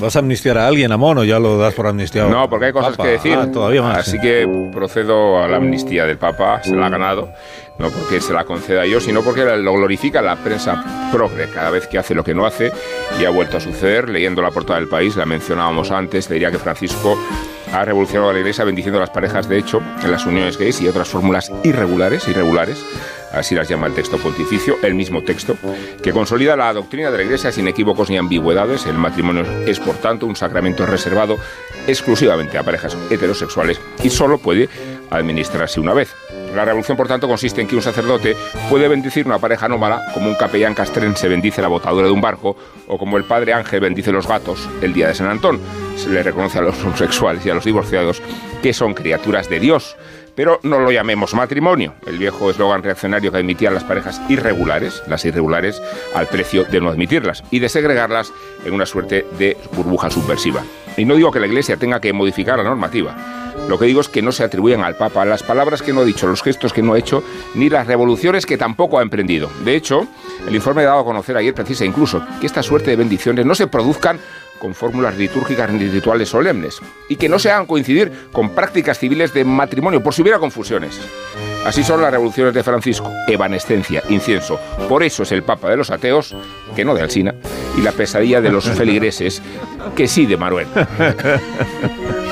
¿Vas a amnistiar a alguien, a Mono? Ya lo das por amnistiado. No, porque hay cosas que decir. Ah, todavía más. Así que procedo a la amnistía del Papa, se la ha ganado. No porque se la conceda yo, sino porque lo glorifica la prensa progre cada vez que hace lo que no hace. Y ha vuelto a suceder. Leyendo la portada del país, la mencionábamos antes, le diría que Francisco ha revolucionado a la Iglesia bendiciendo a las parejas de hecho en las uniones gays y otras fórmulas irregulares, irregulares, así las llama el texto pontificio, el mismo texto, que consolida la doctrina de la Iglesia sin equívocos ni ambigüedades. El matrimonio es, por tanto, un sacramento reservado exclusivamente a parejas heterosexuales y solo puede administrarse una vez. La revolución, por tanto, consiste en que un sacerdote puede bendecir una pareja anómala, como un capellán castrense bendice la botadura de un barco, o como el padre Ángel bendice los gatos el día de San Antón. Se le reconoce a los homosexuales y a los divorciados que son criaturas de Dios. Pero no lo llamemos matrimonio, el viejo eslogan reaccionario que admitían las parejas irregulares, las irregulares, al precio de no admitirlas y de segregarlas en una suerte de burbuja subversiva. Y no digo que la Iglesia tenga que modificar la normativa, lo que digo es que no se atribuyen al Papa las palabras que no ha dicho, los gestos que no ha hecho, ni las revoluciones que tampoco ha emprendido. De hecho, el informe dado a conocer ayer precisa incluso que esta suerte de bendiciones no se produzcan con fórmulas litúrgicas ni rituales solemnes y que no se hagan coincidir con prácticas civiles de matrimonio, por si hubiera confusiones. Así son las revoluciones de Francisco, evanescencia, incienso. Por eso es el Papa de los ateos, que no de Alsina, y la pesadilla de los feligreses, que sí de Manuel.